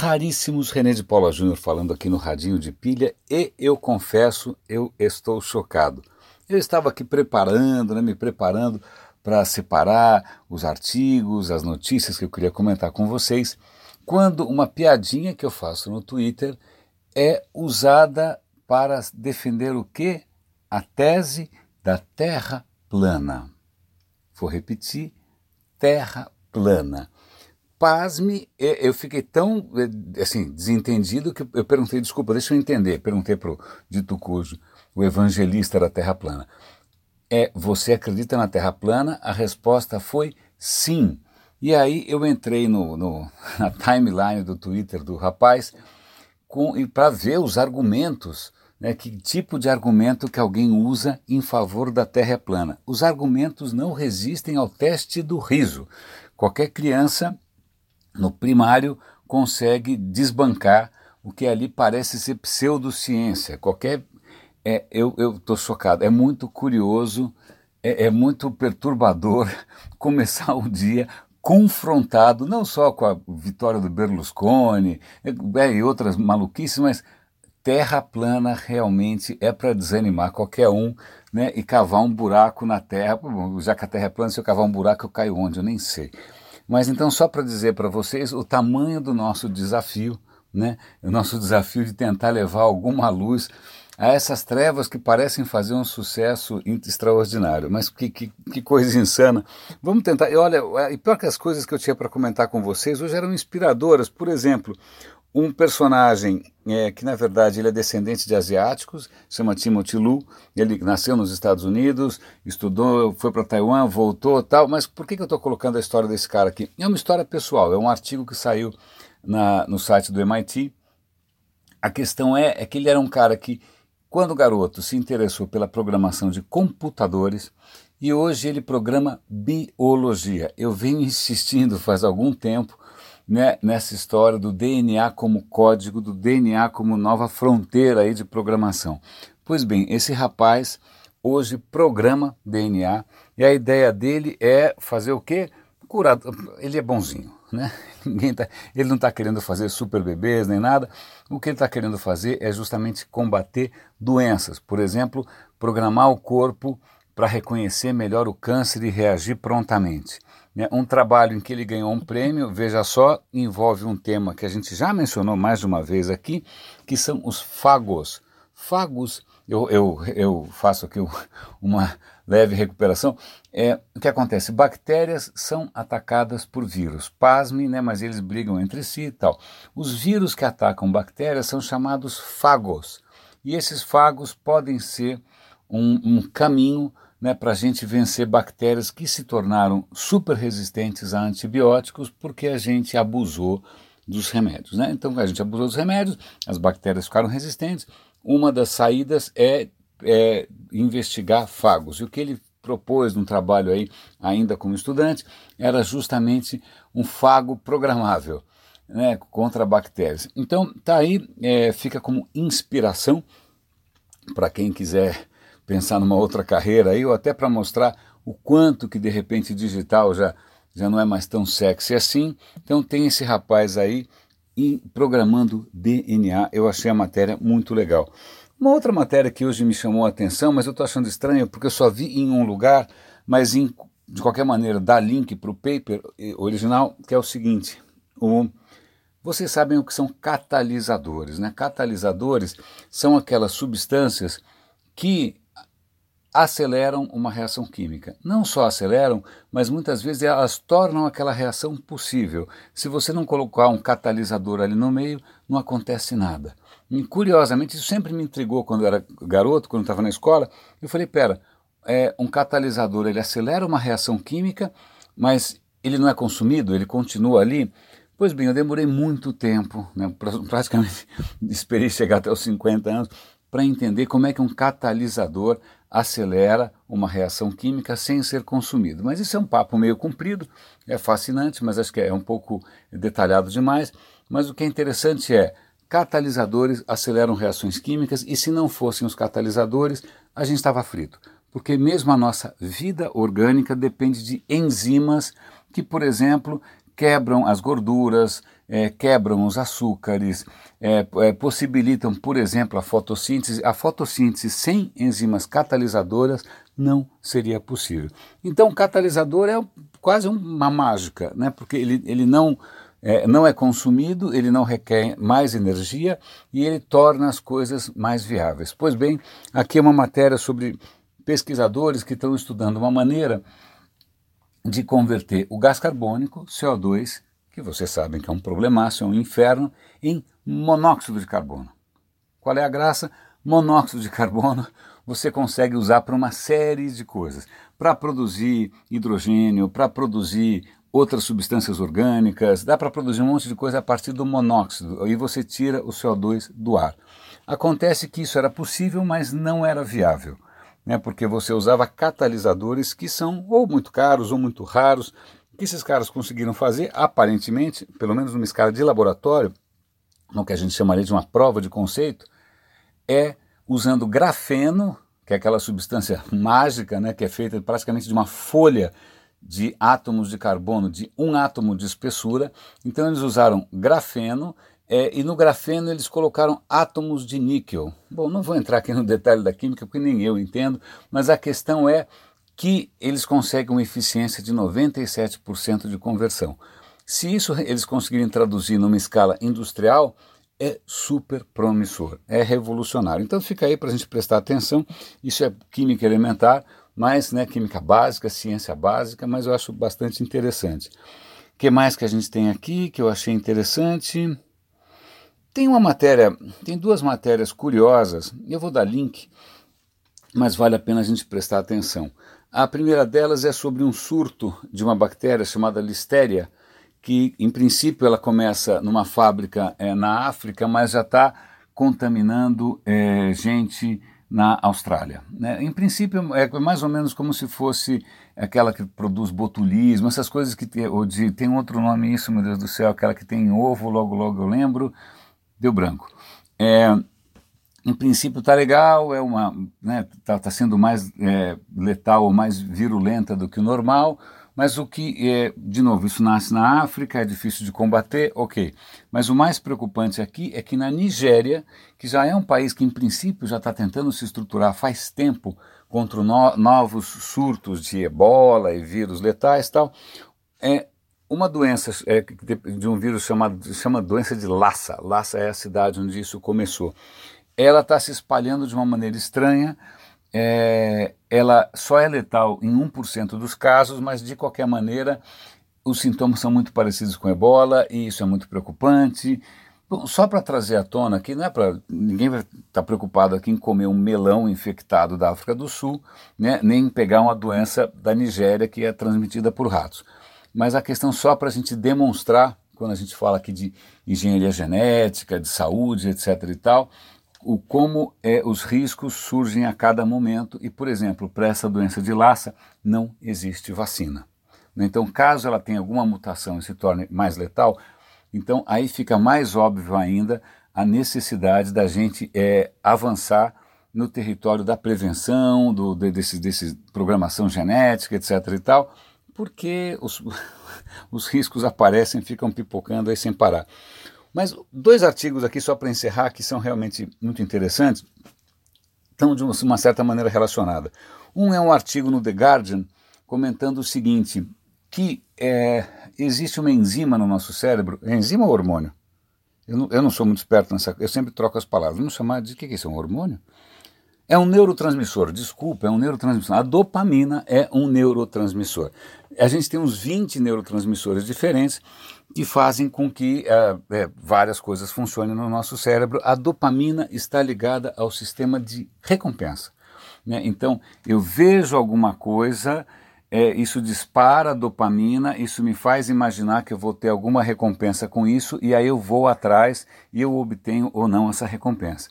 raríssimos, René de Paula Júnior falando aqui no Radinho de Pilha e eu confesso, eu estou chocado. Eu estava aqui preparando, né, me preparando para separar os artigos, as notícias que eu queria comentar com vocês, quando uma piadinha que eu faço no Twitter é usada para defender o quê? A tese da Terra plana. Vou repetir, Terra plana pasme, eu fiquei tão assim, desentendido que eu perguntei, desculpa, deixa eu entender, perguntei para o dito cujo, o evangelista da Terra plana. É, você acredita na Terra plana? A resposta foi sim. E aí eu entrei no, no na timeline do Twitter do rapaz para ver os argumentos, né, que tipo de argumento que alguém usa em favor da Terra plana. Os argumentos não resistem ao teste do riso. Qualquer criança no primário consegue desbancar o que ali parece ser pseudociência. Qualquer. É, eu estou chocado. É muito curioso, é, é muito perturbador começar o dia confrontado não só com a vitória do Berlusconi é, e outras maluquices, mas terra plana realmente é para desanimar qualquer um né, e cavar um buraco na terra. Já que a terra é plana, se eu cavar um buraco, eu caio onde? Eu nem sei. Mas então, só para dizer para vocês o tamanho do nosso desafio, né? o nosso desafio de tentar levar alguma luz a essas trevas que parecem fazer um sucesso extraordinário. Mas que, que, que coisa insana. Vamos tentar. E olha, e pior que as coisas que eu tinha para comentar com vocês hoje eram inspiradoras. Por exemplo, um personagem é, que na verdade ele é descendente de asiáticos, chama Timothy Lu, ele nasceu nos Estados Unidos, estudou, foi para Taiwan, voltou tal, mas por que, que eu estou colocando a história desse cara aqui? É uma história pessoal, é um artigo que saiu na, no site do MIT. A questão é, é que ele era um cara que, quando garoto, se interessou pela programação de computadores e hoje ele programa biologia. Eu venho insistindo faz algum tempo né, nessa história do DNA como código, do DNA como nova fronteira aí de programação. Pois bem, esse rapaz hoje programa DNA e a ideia dele é fazer o quê? Curar. Ele é bonzinho, né? Ninguém tá, ele não está querendo fazer super bebês nem nada. O que ele está querendo fazer é justamente combater doenças. Por exemplo, programar o corpo para reconhecer melhor o câncer e reagir prontamente. Né? Um trabalho em que ele ganhou um prêmio, veja só, envolve um tema que a gente já mencionou mais uma vez aqui, que são os fagos. Fagos, eu, eu, eu faço aqui uma leve recuperação. É, o que acontece? Bactérias são atacadas por vírus. Pasme, né, mas eles brigam entre si e tal. Os vírus que atacam bactérias são chamados fagos. E esses fagos podem ser um, um caminho né, para a gente vencer bactérias que se tornaram super resistentes a antibióticos porque a gente abusou dos remédios. Né? Então a gente abusou dos remédios, as bactérias ficaram resistentes. Uma das saídas é, é investigar fagos. E o que ele propôs num trabalho aí, ainda como estudante, era justamente um fago programável. Né, contra bactérias. Então, tá aí, é, fica como inspiração para quem quiser pensar numa outra carreira aí, ou até para mostrar o quanto que de repente digital já, já não é mais tão sexy assim. Então tem esse rapaz aí e programando DNA, eu achei a matéria muito legal. Uma outra matéria que hoje me chamou a atenção, mas eu estou achando estranho porque eu só vi em um lugar, mas em, de qualquer maneira dá link para o paper original, que é o seguinte: o, vocês sabem o que são catalisadores, né? Catalisadores são aquelas substâncias que aceleram uma reação química. Não só aceleram, mas muitas vezes elas tornam aquela reação possível. Se você não colocar um catalisador ali no meio, não acontece nada. E, curiosamente, isso sempre me intrigou quando eu era garoto, quando estava na escola. Eu falei, pera, é, um catalisador ele acelera uma reação química, mas ele não é consumido, ele continua ali. Pois bem, eu demorei muito tempo, né, praticamente esperei chegar até os 50 anos, para entender como é que um catalisador acelera uma reação química sem ser consumido. Mas isso é um papo meio comprido, é fascinante, mas acho que é um pouco detalhado demais. Mas o que é interessante é catalisadores aceleram reações químicas e se não fossem os catalisadores, a gente estava frito. Porque mesmo a nossa vida orgânica depende de enzimas que, por exemplo, quebram as gorduras, é, quebram os açúcares, é, é, possibilitam, por exemplo, a fotossíntese. A fotossíntese sem enzimas catalisadoras não seria possível. Então, o catalisador é quase uma mágica, né? porque ele, ele não, é, não é consumido, ele não requer mais energia e ele torna as coisas mais viáveis. Pois bem, aqui é uma matéria sobre pesquisadores que estão estudando uma maneira de converter o gás carbônico, CO2, que vocês sabem que é um problemaço, é um inferno, em monóxido de carbono. Qual é a graça? Monóxido de carbono você consegue usar para uma série de coisas. Para produzir hidrogênio, para produzir outras substâncias orgânicas, dá para produzir um monte de coisa a partir do monóxido, e você tira o CO2 do ar. Acontece que isso era possível, mas não era viável né, porque você usava catalisadores que são ou muito caros ou muito raros. O que esses caras conseguiram fazer, aparentemente, pelo menos numa escala de laboratório, no que a gente chamaria de uma prova de conceito, é usando grafeno, que é aquela substância mágica, né, que é feita praticamente de uma folha de átomos de carbono de um átomo de espessura. Então eles usaram grafeno é, e no grafeno eles colocaram átomos de níquel. Bom, não vou entrar aqui no detalhe da química porque nem eu entendo, mas a questão é que eles conseguem uma eficiência de 97% de conversão. Se isso eles conseguirem traduzir numa escala industrial, é super promissor, é revolucionário. Então fica aí para a gente prestar atenção. Isso é química elementar, mas né, química básica, ciência básica, mas eu acho bastante interessante. O que mais que a gente tem aqui que eu achei interessante? Tem uma matéria, tem duas matérias curiosas, eu vou dar link, mas vale a pena a gente prestar atenção. A primeira delas é sobre um surto de uma bactéria chamada Listeria, que em princípio ela começa numa fábrica é, na África, mas já está contaminando é, gente na Austrália. Né? Em princípio é mais ou menos como se fosse aquela que produz botulismo, essas coisas que tem, ou de, tem outro nome isso, meu Deus do céu, aquela que tem ovo, logo logo eu lembro, deu branco. É, em princípio está legal, é uma, né, tá, tá sendo mais é, letal ou mais virulenta do que o normal, mas o que é, de novo, isso nasce na África, é difícil de combater, ok. Mas o mais preocupante aqui é que na Nigéria, que já é um país que em princípio já está tentando se estruturar faz tempo contra no, novos surtos de ebola e vírus letais tal, é, uma doença é, de um vírus chamado chama doença de Lassa. Lassa é a cidade onde isso começou. Ela está se espalhando de uma maneira estranha. É, ela só é letal em 1% dos casos, mas de qualquer maneira os sintomas são muito parecidos com ebola e isso é muito preocupante. Bom, só para trazer à tona aqui, não é para ninguém vai estar tá preocupado aqui em comer um melão infectado da África do Sul, né, nem pegar uma doença da Nigéria que é transmitida por ratos mas a questão só para a gente demonstrar, quando a gente fala aqui de engenharia genética, de saúde, etc. e tal, o como é, os riscos surgem a cada momento e, por exemplo, para essa doença de Lassa não existe vacina. Então, caso ela tenha alguma mutação e se torne mais letal, então aí fica mais óbvio ainda a necessidade da gente é, avançar no território da prevenção, do, de, desse, desse programação genética, etc. e tal, porque os, os riscos aparecem, ficam pipocando aí sem parar. Mas dois artigos aqui, só para encerrar, que são realmente muito interessantes, estão de uma certa maneira relacionados. Um é um artigo no The Guardian comentando o seguinte, que é, existe uma enzima no nosso cérebro, é enzima ou hormônio? Eu não, eu não, sou muito esperto nessa, eu sempre troco as palavras. Vamos chamar de, o que é isso, é um hormônio? É um neurotransmissor, desculpa, é um neurotransmissor. A dopamina é um neurotransmissor. A gente tem uns 20 neurotransmissores diferentes que fazem com que é, é, várias coisas funcionem no nosso cérebro. A dopamina está ligada ao sistema de recompensa. Né? Então, eu vejo alguma coisa, é, isso dispara a dopamina, isso me faz imaginar que eu vou ter alguma recompensa com isso, e aí eu vou atrás e eu obtenho ou não essa recompensa.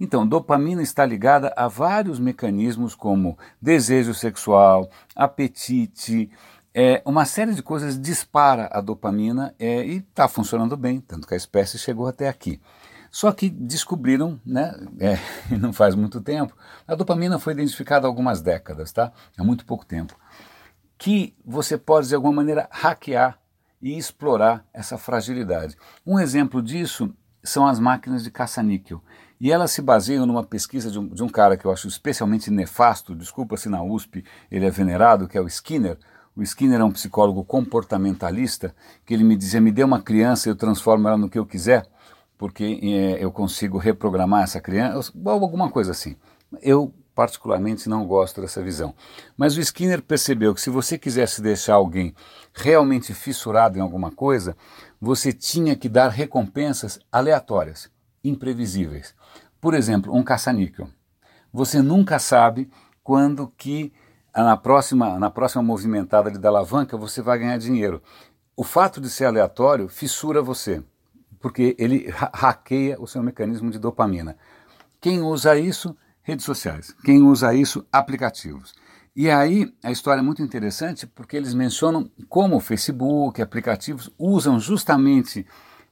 Então, dopamina está ligada a vários mecanismos como desejo sexual, apetite, é, uma série de coisas dispara a dopamina é, e está funcionando bem, tanto que a espécie chegou até aqui. Só que descobriram, né, é, não faz muito tempo, a dopamina foi identificada há algumas décadas, tá? há muito pouco tempo, que você pode de alguma maneira hackear e explorar essa fragilidade. Um exemplo disso são as máquinas de caça-níquel. E elas se baseiam numa pesquisa de um, de um, cara que eu acho especialmente nefasto, desculpa se na USP ele é venerado, que é o Skinner. O Skinner é um psicólogo comportamentalista, que ele me dizia, me dê uma criança e eu transformo ela no que eu quiser, porque é, eu consigo reprogramar essa criança, alguma coisa assim. Eu particularmente não gosto dessa visão. Mas o Skinner percebeu que se você quisesse deixar alguém realmente fissurado em alguma coisa, você tinha que dar recompensas aleatórias, imprevisíveis. Por exemplo, um caça-níquel. Você nunca sabe quando que na próxima, na próxima movimentada da alavanca você vai ganhar dinheiro. O fato de ser aleatório fissura você, porque ele hackeia o seu mecanismo de dopamina. Quem usa isso redes sociais. Quem usa isso, aplicativos. E aí a história é muito interessante porque eles mencionam como o Facebook, aplicativos usam justamente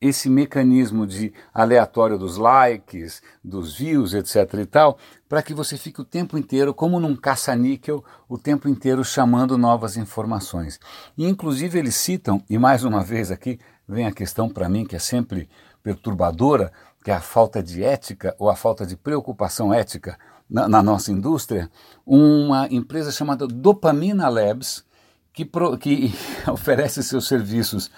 esse mecanismo de aleatório dos likes, dos views, etc e tal, para que você fique o tempo inteiro, como num caça-níquel, o tempo inteiro chamando novas informações. E inclusive eles citam, e mais uma vez aqui vem a questão para mim que é sempre perturbadora, que é a falta de ética ou a falta de preocupação ética na, na nossa indústria, uma empresa chamada Dopamina Labs, que, pro, que oferece seus serviços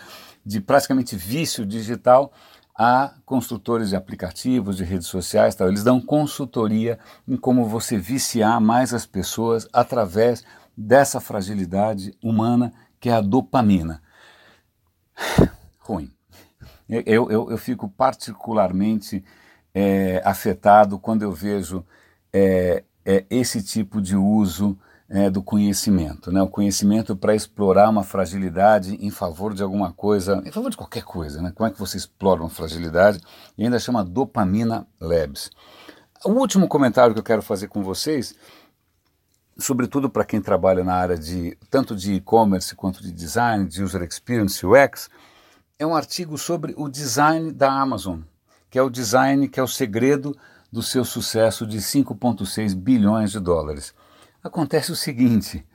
de praticamente vício digital a construtores de aplicativos, de redes sociais, tal. eles dão consultoria em como você viciar mais as pessoas através dessa fragilidade humana que é a dopamina. Ruim. Eu, eu, eu fico particularmente é, afetado quando eu vejo é, é esse tipo de uso é, do conhecimento, né? o conhecimento para explorar uma fragilidade em favor de alguma coisa, em favor de qualquer coisa. Né? Como é que você explora uma fragilidade? E ainda chama Dopamina Labs. O último comentário que eu quero fazer com vocês, sobretudo para quem trabalha na área de tanto de e-commerce quanto de design, de user experience UX, é um artigo sobre o design da Amazon, que é o design que é o segredo do seu sucesso de 5,6 bilhões de dólares. Acontece o seguinte: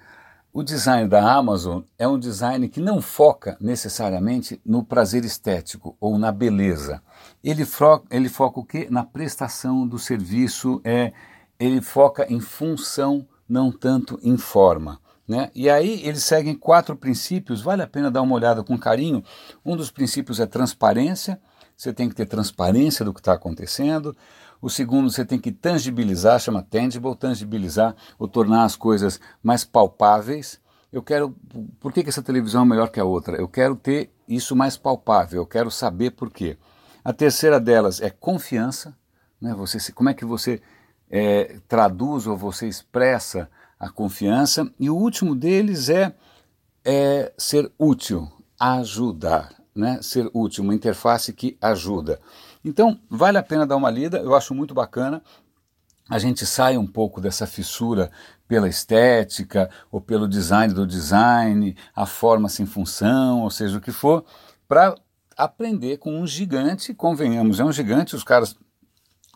o design da Amazon é um design que não foca necessariamente no prazer estético ou na beleza. Ele, ele foca o quê? Na prestação do serviço, é, ele foca em função, não tanto em forma. Né? E aí eles seguem quatro princípios, vale a pena dar uma olhada com carinho. Um dos princípios é transparência, você tem que ter transparência do que está acontecendo. O segundo, você tem que tangibilizar, chama tangible, tangibilizar, ou tornar as coisas mais palpáveis. Eu quero, por que, que essa televisão é melhor que a outra? Eu quero ter isso mais palpável, eu quero saber por quê. A terceira delas é confiança, né? você, como é que você é, traduz ou você expressa a confiança. E o último deles é, é ser útil, ajudar, né? ser útil, uma interface que ajuda. Então, vale a pena dar uma lida, eu acho muito bacana. A gente sai um pouco dessa fissura pela estética ou pelo design do design, a forma sem função, ou seja, o que for, para aprender com um gigante, convenhamos, é um gigante, os caras,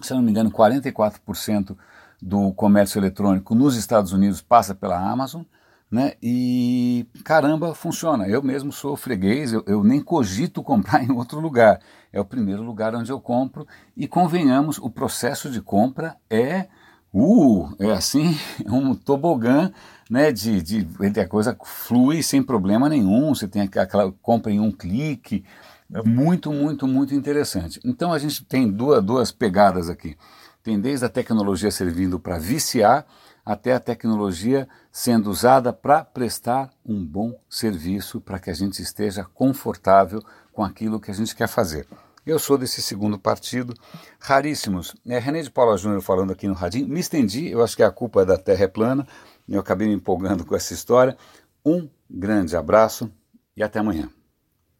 se eu não me engano, 44% do comércio eletrônico nos Estados Unidos passa pela Amazon, né? E caramba, funciona. Eu mesmo sou freguês, eu, eu, nem cogito comprar em outro lugar. É o primeiro lugar onde eu compro. E convenhamos, o processo de compra é uh, é assim, um tobogã, né? De, de, a coisa flui sem problema nenhum. Você tem aquela compra em um clique. É muito, muito, muito interessante. Então a gente tem duas, duas pegadas aqui. Tem desde a tecnologia servindo para viciar até a tecnologia sendo usada para prestar um bom serviço para que a gente esteja confortável com aquilo que a gente quer fazer. Eu sou desse segundo partido, raríssimos. É René de Paula Júnior falando aqui no Radinho. Me estendi, eu acho que a culpa é da Terra é plana. Eu acabei me empolgando com essa história. Um grande abraço e até amanhã.